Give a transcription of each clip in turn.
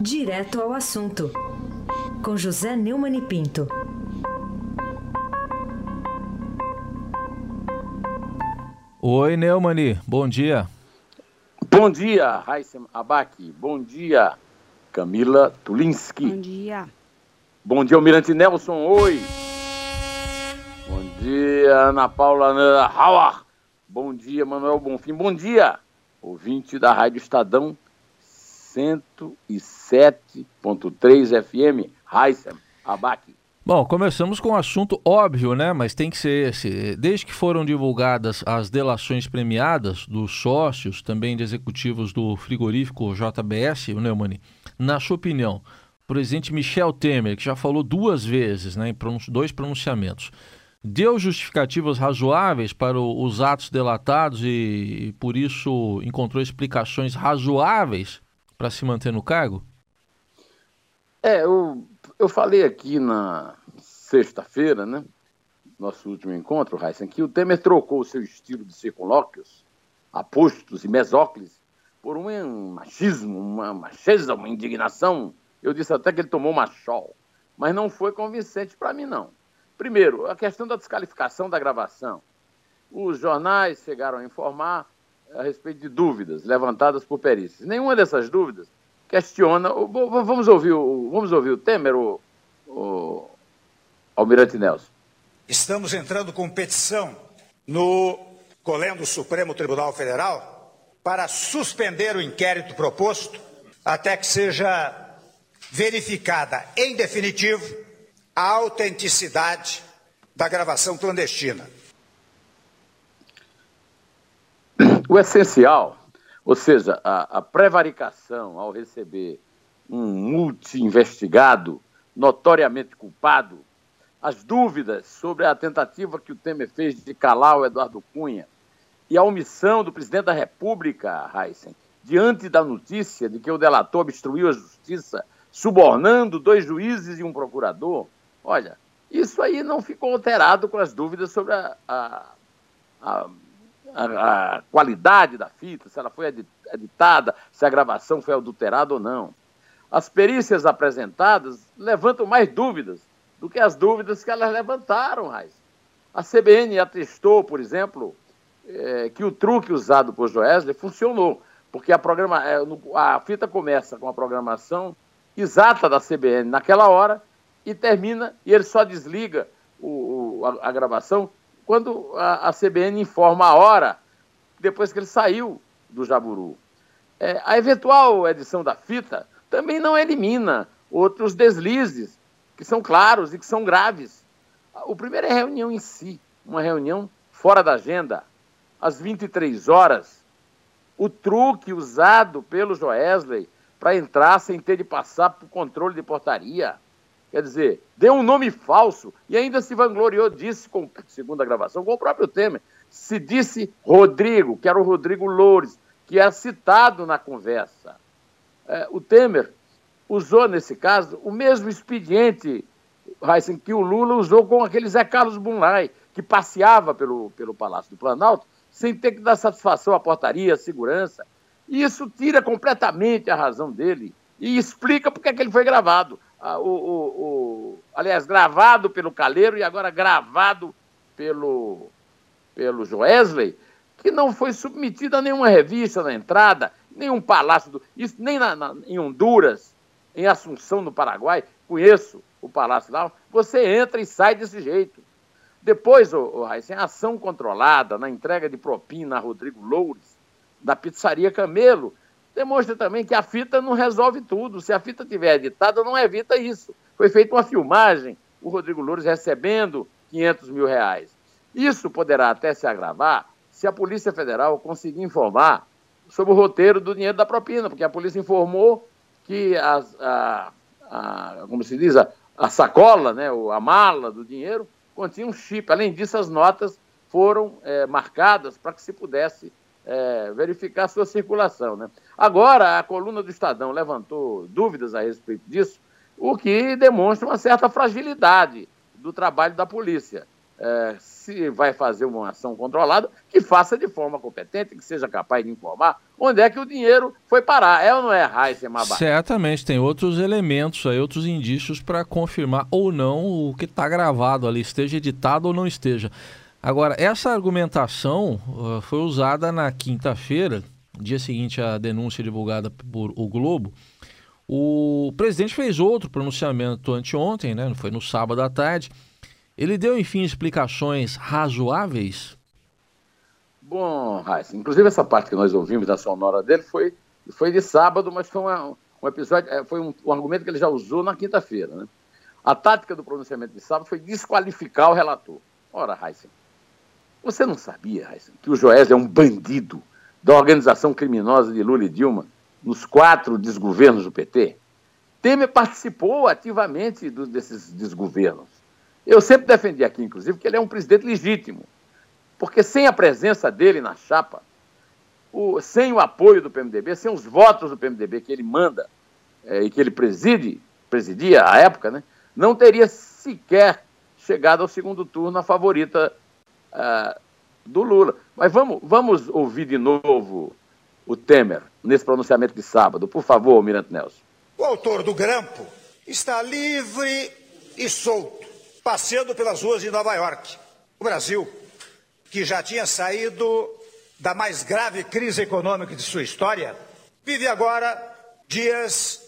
Direto ao assunto, com José Neumann e Pinto. Oi, Neumani, bom dia. Bom dia, Raíssa Abac. Bom dia, Camila Tulinski. Bom dia. Bom dia, Almirante Nelson. Oi. Bom dia, Ana Paula Hauer. Bom dia, Manuel Bonfim. Bom dia, ouvinte da Rádio Estadão 107.3 FM, Raíssa Abac. Bom, começamos com um assunto óbvio, né? Mas tem que ser esse. Desde que foram divulgadas as delações premiadas dos sócios, também de executivos do frigorífico JBS, Neumani, na sua opinião, o presidente Michel Temer, que já falou duas vezes, né, em dois pronunciamentos, deu justificativas razoáveis para os atos delatados e, e por isso encontrou explicações razoáveis para se manter no cargo? É, eu, eu falei aqui na sexta-feira, né? Nosso último encontro, Heisen, que o Temer trocou o seu estilo de circunlóquios, apostos e mesóclises, por um machismo, uma macheza, uma indignação. Eu disse até que ele tomou machol, mas não foi convincente para mim, não. Primeiro, a questão da descalificação da gravação. Os jornais chegaram a informar a respeito de dúvidas levantadas por perícias. Nenhuma dessas dúvidas questiona. Vamos ouvir o, vamos ouvir o Temer, o, o Almirante Nelson. Estamos entrando com petição no Colégio do Supremo Tribunal Federal para suspender o inquérito proposto até que seja verificada em definitivo a autenticidade da gravação clandestina. O essencial, ou seja, a, a prevaricação ao receber um multi-investigado notoriamente culpado, as dúvidas sobre a tentativa que o Temer fez de calar o Eduardo Cunha e a omissão do presidente da República, Heisen, diante da notícia de que o delator obstruiu a justiça, subornando dois juízes e um procurador, olha, isso aí não ficou alterado com as dúvidas sobre a, a, a, a qualidade da fita, se ela foi editada, se a gravação foi adulterada ou não. As perícias apresentadas levantam mais dúvidas do que as dúvidas que elas levantaram, Raiz. A CBN atestou, por exemplo, é, que o truque usado por Joesley funcionou, porque a, programa, é, a fita começa com a programação exata da CBN naquela hora e termina, e ele só desliga o, a, a, gravação quando a, a, CBN informa a hora depois que ele saiu do Jaburu. É, a eventual edição da fita também não elimina outros deslizes que são claros e que são graves. O primeiro é a reunião em si, uma reunião fora da agenda, às 23 horas. O truque usado pelo Joesley para entrar sem ter de passar por controle de portaria. Quer dizer, deu um nome falso e ainda se vangloriou, disse, com, segundo a gravação, com o próprio Temer, se disse Rodrigo, que era o Rodrigo Loures, que é citado na conversa. É, o Temer usou, nesse caso, o mesmo expediente Heisen, que o Lula usou com aquele Zé Carlos Bunlai, que passeava pelo, pelo Palácio do Planalto sem ter que dar satisfação à portaria, à segurança. E isso tira completamente a razão dele e explica porque é que ele foi gravado. O, o, o, aliás, gravado pelo Caleiro e agora gravado pelo, pelo Joesley, que não foi submetido a nenhuma revista na entrada, nenhum palácio, do, isso, nem na, na, em Honduras, em Assunção, no Paraguai, conheço o palácio lá, você entra e sai desse jeito. Depois, o, o Raíssa, ação controlada, na entrega de propina a Rodrigo Loures, da pizzaria Camelo, demonstra também que a fita não resolve tudo. Se a fita tiver editada, não evita isso. Foi feita uma filmagem, o Rodrigo Loures recebendo 500 mil reais. Isso poderá até se agravar se a Polícia Federal conseguir informar sobre o roteiro do dinheiro da propina, porque a polícia informou que a, a, a como se diz, a, a sacola, né, a mala do dinheiro, continha um chip. Além disso, as notas foram é, marcadas para que se pudesse é, verificar sua circulação. Né? Agora, a coluna do Estadão levantou dúvidas a respeito disso, o que demonstra uma certa fragilidade do trabalho da polícia. é, se vai fazer uma ação controlada, que faça de forma competente, que seja capaz de informar onde é que o dinheiro foi parar. É ou não é, Mabá? Certamente, tem outros elementos aí, outros indícios para confirmar ou não o que está gravado ali, esteja editado ou não esteja. Agora, essa argumentação uh, foi usada na quinta-feira, dia seguinte à denúncia divulgada por o Globo. O presidente fez outro pronunciamento anteontem, né? Foi no sábado à tarde ele deu, enfim, explicações razoáveis? Bom, Raíssa, inclusive essa parte que nós ouvimos da sonora dele foi, foi de sábado, mas foi uma, um episódio, é, foi um, um, argumento que ele já usou na quinta-feira. Né? A tática do pronunciamento de sábado foi desqualificar o relator. Ora, Raíssa, você não sabia, Raíssa, que o Joés é um bandido da organização criminosa de Lula e Dilma nos quatro desgovernos do PT? Temer participou ativamente do, desses desgovernos. Eu sempre defendi aqui, inclusive, que ele é um presidente legítimo, porque sem a presença dele na chapa, o, sem o apoio do PMDB, sem os votos do PMDB que ele manda é, e que ele preside, presidia à época, né, não teria sequer chegado ao segundo turno a favorita uh, do Lula. Mas vamos, vamos ouvir de novo o Temer nesse pronunciamento de sábado. Por favor, Mirante Nelson. O autor do grampo está livre e solto passeando pelas ruas de Nova York. O Brasil, que já tinha saído da mais grave crise econômica de sua história, vive agora dias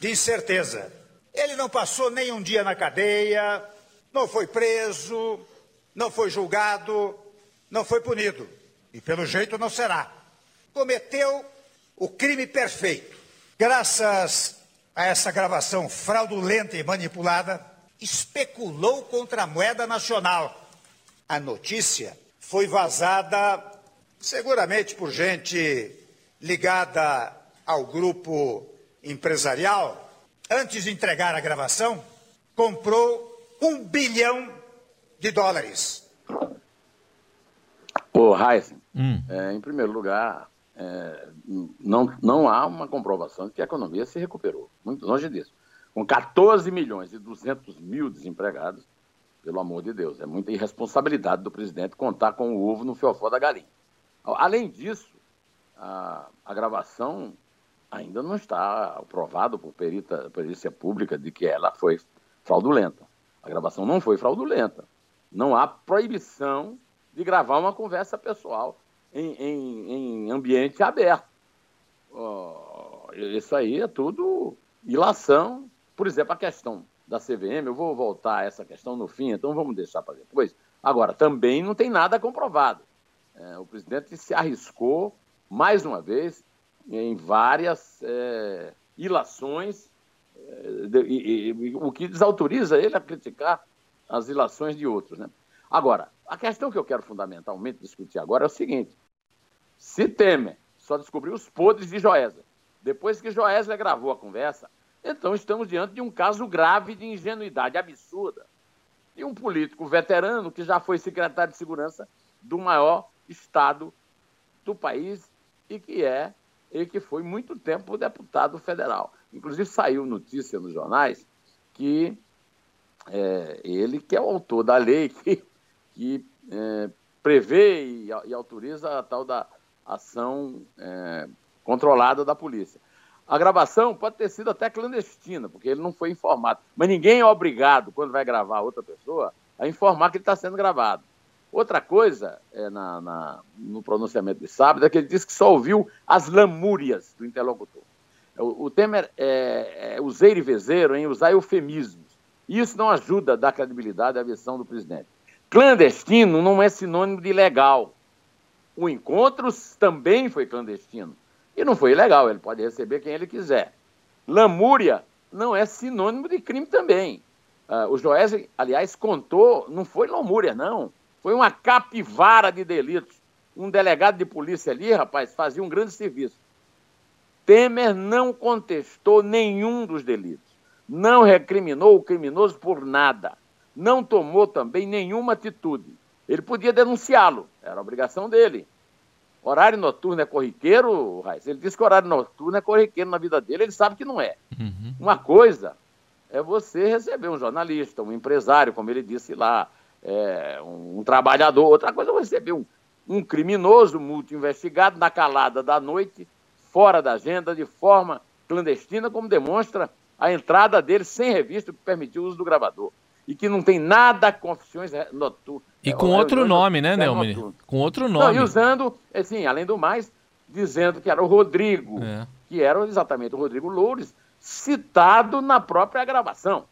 de incerteza. Ele não passou nem um dia na cadeia, não foi preso, não foi julgado, não foi punido. E pelo jeito não será. Cometeu o crime perfeito. Graças a essa gravação fraudulenta e manipulada, especulou contra a moeda nacional. A notícia foi vazada seguramente por gente ligada ao grupo empresarial. Antes de entregar a gravação, comprou um bilhão de dólares. Ô, Heisen, hum. é, em primeiro lugar, é, não, não há uma comprovação de que a economia se recuperou. Muito longe disso com 14 milhões e 200 mil desempregados, pelo amor de Deus, é muita irresponsabilidade do presidente contar com o ovo no fiofó da galinha. Além disso, a, a gravação ainda não está aprovado por perita, perícia pública de que ela foi fraudulenta. A gravação não foi fraudulenta. Não há proibição de gravar uma conversa pessoal em, em, em ambiente aberto. Oh, isso aí é tudo ilação por exemplo, a questão da CVM, eu vou voltar a essa questão no fim, então vamos deixar para depois. Agora, também não tem nada comprovado. É, o presidente se arriscou, mais uma vez, em várias é, ilações, é, de, e, e, o que desautoriza ele a criticar as ilações de outros. Né? Agora, a questão que eu quero fundamentalmente discutir agora é o seguinte: se Temer só descobriu os podres de Joesa, depois que Joesley gravou a conversa, então, estamos diante de um caso grave de ingenuidade absurda de um político veterano que já foi secretário de segurança do maior estado do país e que é e que foi muito tempo deputado federal. Inclusive saiu notícia nos jornais que é, ele que é o autor da lei que, que é, prevê e, e, autoriza a tal da ação é, controlada da polícia. A gravação pode ter sido até clandestina, porque ele não foi informado. Mas ninguém é obrigado, quando vai gravar outra pessoa, a informar que ele está sendo gravado. Outra coisa, é na, na, no pronunciamento de sábado, é que ele disse que só ouviu as lamúrias do interlocutor. O, o Temer é, é useiro e vezeiro em usar eufemismos. Isso não ajuda a dar credibilidade à versão do presidente. Clandestino não é sinônimo de legal. O encontro também foi clandestino. E não foi ilegal, ele pode receber quem ele quiser. Lamúria não é sinônimo de crime também. Uh, o Joés, aliás, contou, não foi lamúria, não. Foi uma capivara de delitos. Um delegado de polícia ali, rapaz, fazia um grande serviço. Temer não contestou nenhum dos delitos. Não recriminou o criminoso por nada. Não tomou também nenhuma atitude. Ele podia denunciá-lo, era obrigação dele. Horário noturno é corriqueiro, Raiz? Ele disse que horário noturno é corriqueiro na vida dele, ele sabe que não é. Uhum. Uma coisa é você receber um jornalista, um empresário, como ele disse lá, é, um, um, trabalhador. Outra coisa é você ver um, um criminoso multi-investigado na calada da noite, fora da agenda, de forma clandestina, como demonstra a entrada dele sem revista que permitiu o uso do gravador. E que não tem nada com oficiões noturnas. E com outro nome, né, Neumann? Com outro nome. Não, e usando, assim, além do mais, dizendo que era o Rodrigo, é. que era exatamente o Rodrigo Loures, citado na própria gravação.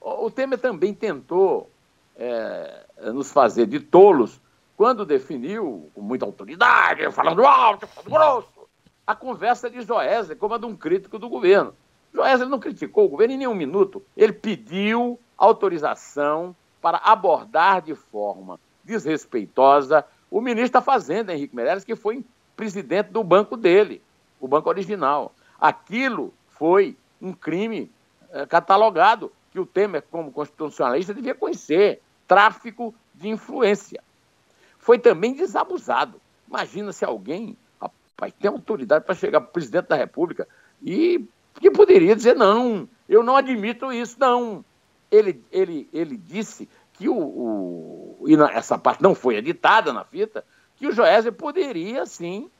O Temer também tentou é, nos fazer de tolos quando definiu, com muita autoridade, falando alto, falando grosso, a conversa de Joesley como a de um crítico do governo. Joesley não criticou o governo em nenhum minuto. Ele pediu autorização para abordar de forma desrespeitosa o ministro da Fazenda, Henrique Meirelles, que foi presidente do banco dele, o banco original. Aquilo foi um crime é, catalogado que o Temer, como constitucionalista, devia conhecer tráfico de influência. Foi também desabusado. Imagina se alguém rapaz, tem autoridade para chegar para o presidente da República e que poderia dizer: não, eu não admito isso, não. Ele, ele, ele disse que o, o e essa parte não foi editada na fita, que o Joésia poderia sim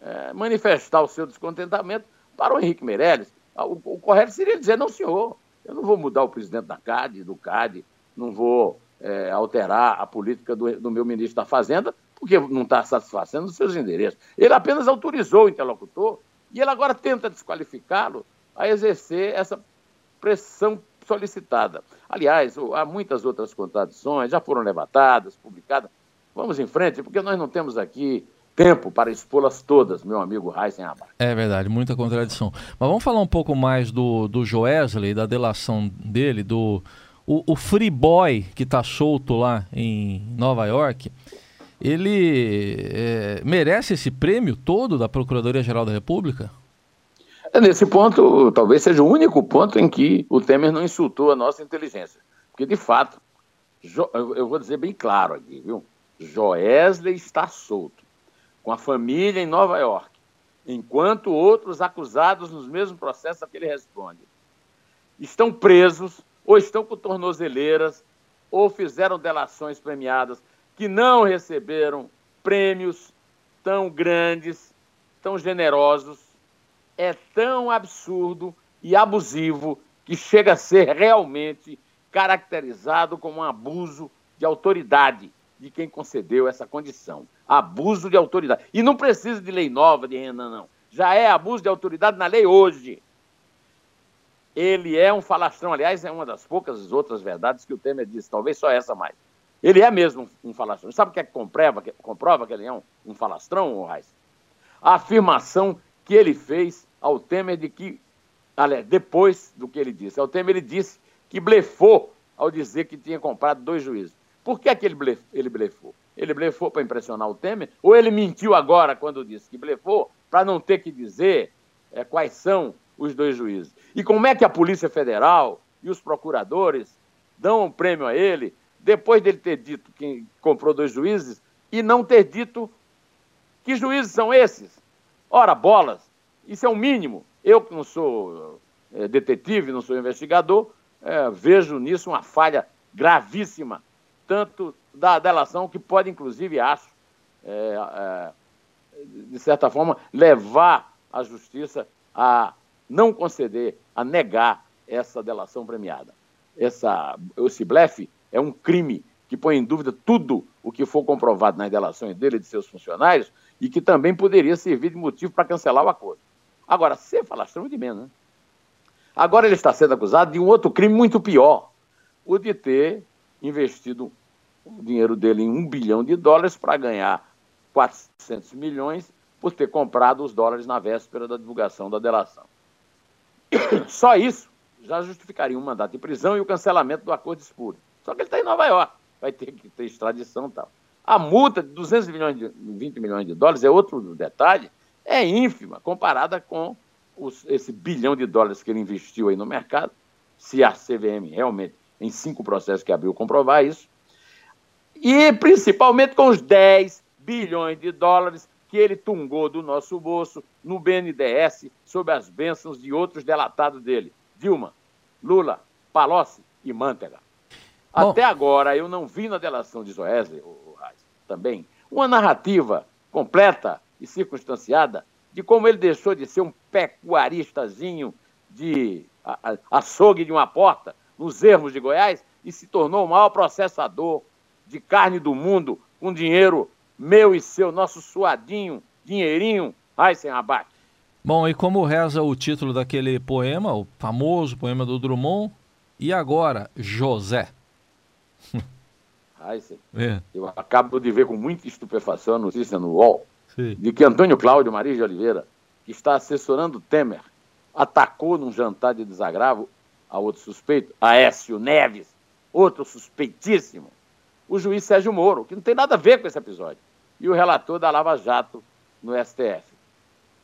é, manifestar o seu descontentamento para o Henrique Meirelles. O, o, correto seria dizer: não, senhor, eu não vou mudar o presidente da CAD, do CAD, não vou é, alterar a política do, do, meu ministro da Fazenda, porque não está satisfazendo os seus endereços. Ele apenas autorizou o interlocutor e ele agora tenta desqualificá-lo a exercer essa pressão solicitada. Aliás, há muitas outras contradições, já foram levantadas, publicadas. Vamos em frente, porque nós não temos aqui tempo para expô-las todas, meu amigo Heisen. É verdade, muita contradição. Mas vamos falar um pouco mais do, do Joesley, da delação dele, do o, o Free Boy que está solto lá em Nova York. Ele é, merece esse prêmio todo da Procuradoria-Geral da República? É, nesse ponto, talvez seja o único ponto em que o Temer não insultou a nossa inteligência. Porque, de fato, eu vou dizer bem claro aqui, viu? Joesley está solto com a família em Nova York, enquanto outros acusados nos mesmos processos a que ele responde estão presos, ou estão com tornozeleiras, ou fizeram delações premiadas que não receberam prêmios tão grandes, tão generosos. É tão absurdo e abusivo que chega a ser realmente caracterizado como um abuso de autoridade de quem concedeu essa condição. Abuso de autoridade. E não precisa de lei nova de Renan, não. Já é abuso de autoridade na lei hoje. Ele é um falastrão. Aliás, é uma das poucas outras verdades que o Temer disse, talvez só essa mais. Ele é mesmo um falastrão. Sabe o que é que comprova que, comprova que ele é um, um falastrão, Reis? A afirmação que ele fez ao Temer de que, aliás, depois do que ele disse, ao Temer ele disse que blefou ao dizer que tinha comprado dois juízes. Por que, é que ele, blef, ele blefou? Ele blefou para impressionar o Temer? Ou ele mentiu agora quando disse que blefou para não ter que dizer é, quais são os dois juízes? E como é que a Polícia Federal e os procuradores dão um prêmio a ele depois dele ter dito que comprou dois juízes e não ter dito que juízes são esses? Ora, bolas, isso é o mínimo. Eu que não sou é, detetive, não sou investigador, é, vejo nisso uma falha gravíssima tanto da delação, que pode, inclusive, acho, é, de certa forma, levar a justiça a não conceder, a negar essa delação premiada. Essa, esse blefe é um crime que põe em dúvida tudo o que for comprovado nas delações dele e de seus funcionários e que também poderia servir de motivo para cancelar o acordo. Agora, ser falastrão de menos, né? Agora ele está sendo acusado de um outro crime muito pior, o de ter investido o dinheiro dele em um bilhão de dólares para ganhar 400 milhões por ter comprado os dólares na véspera da divulgação da delação. Só isso já justificaria um mandato de prisão e o cancelamento do acordo de espúrio. Só que ele está em Nova York, vai ter que ter extradição e tal. A multa de 200 milhões de 20 milhões de dólares é outro detalhe, é ínfima comparada com os, esse bilhão de dólares que ele investiu aí no mercado, se a CVM realmente em cinco processos que abriu comprovar isso, e principalmente com os 10 bilhões de dólares que ele tungou do nosso bolso no BNDES sob as bênçãos de outros delatados dele, Dilma, Lula, Palocci e Mantega. Bom. Até agora, eu não vi na delação de Joesley, também, uma narrativa completa e circunstanciada de como ele deixou de ser um pecuaristazinho de açougue de uma porta nos ermos de Goiás e se tornou o maior processador de carne do mundo com dinheiro meu e seu, nosso suadinho, dinheirinho, ai sem abate. Bom, e como reza o título daquele poema, o famoso poema do Drummond, e agora, José? Heisen, é. eu acabo de ver com muita estupefação a notícia no UOL Sim. de que Antônio Cláudio Maria de Oliveira, que está assessorando Temer, atacou num jantar de desagravo a outro suspeito, Aécio Neves, outro suspeitíssimo, o juiz Sérgio Moro, que não tem nada a ver com esse episódio, e o relator da Lava Jato no STF.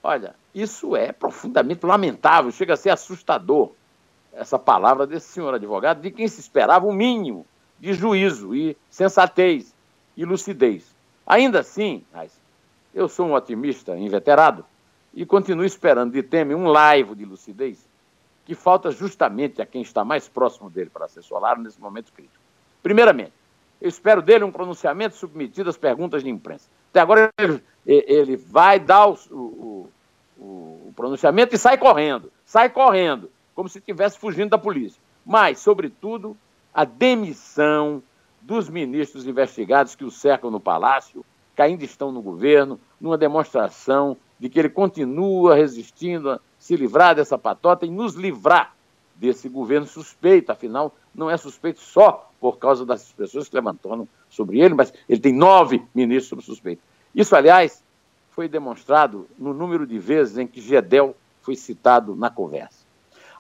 Olha, isso é profundamente lamentável, chega a ser assustador, essa palavra desse senhor advogado, de quem se esperava o mínimo de juízo e sensatez e lucidez. Ainda assim, eu sou um otimista inveterado e continuo esperando de Temer um laivo de lucidez que falta justamente a quem está mais próximo dele para assessorá-lo nesse momento crítico. Primeiramente, eu espero dele um pronunciamento submetido às perguntas de imprensa. Até agora ele, ele vai dar o, o, o pronunciamento e sai correndo, sai correndo, como se estivesse fugindo da polícia. Mas, sobretudo, a demissão dos ministros investigados que o cercam no palácio, que ainda estão no governo, numa demonstração de que ele continua resistindo a se livrar dessa patota e nos livrar desse governo suspeito. Afinal, não é suspeito só por causa das pessoas que levantaram sobre ele, mas ele tem nove ministros sob suspeito. Isso, aliás, foi demonstrado no número de vezes em que Gedel foi citado na conversa.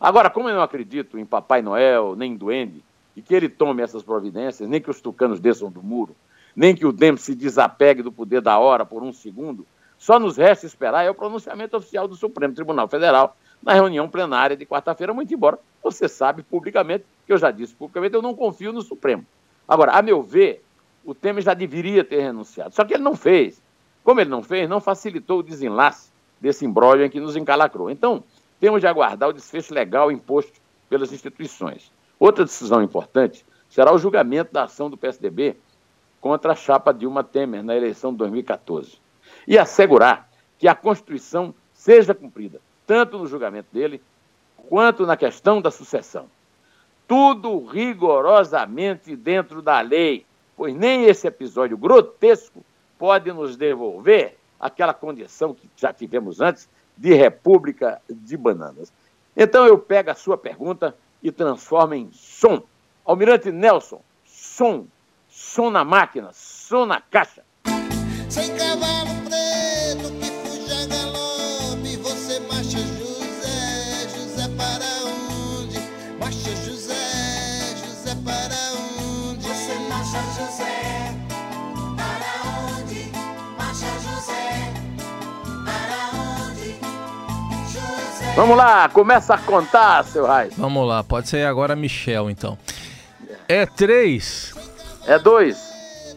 Agora, como eu não acredito em Papai Noel, nem em Duende, e que ele tome essas providências, nem que os tucanos desçam do muro, nem que o DEM se desapegue do poder da hora por um segundo, só nos resta esperar é o pronunciamento oficial do Supremo Tribunal Federal na reunião plenária de quarta-feira, muito embora você sabe publicamente, que eu já disse publicamente, eu não confio no Supremo. Agora, a meu ver, o Temer já deveria ter renunciado, só que ele não fez. Como ele não fez, não facilitou o desenlace desse imbróglio em que nos encalacrou. Então, temos de aguardar o desfecho legal imposto pelas instituições. Outra decisão importante será o julgamento da ação do PSDB contra a chapa Dilma Temer na eleição de 2014 e assegurar que a Constituição seja cumprida, tanto no julgamento dele quanto na questão da sucessão. Tudo rigorosamente dentro da lei, pois nem esse episódio grotesco pode nos devolver aquela condição que já tivemos antes de república de bananas. Então eu pego a sua pergunta e transforma em som. Almirante Nelson, som. Som na máquina, som na caixa. Sem cavalo preto que fuja galope, você marcha José, José para onde? Marcha José, José para onde? Você marcha José, Vamos lá, começa a contar, seu Raiz. Vamos lá, pode ser agora Michel, então. É três. É dois.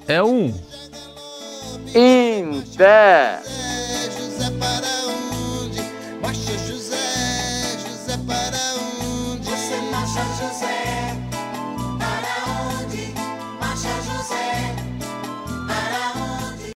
É um. Inter.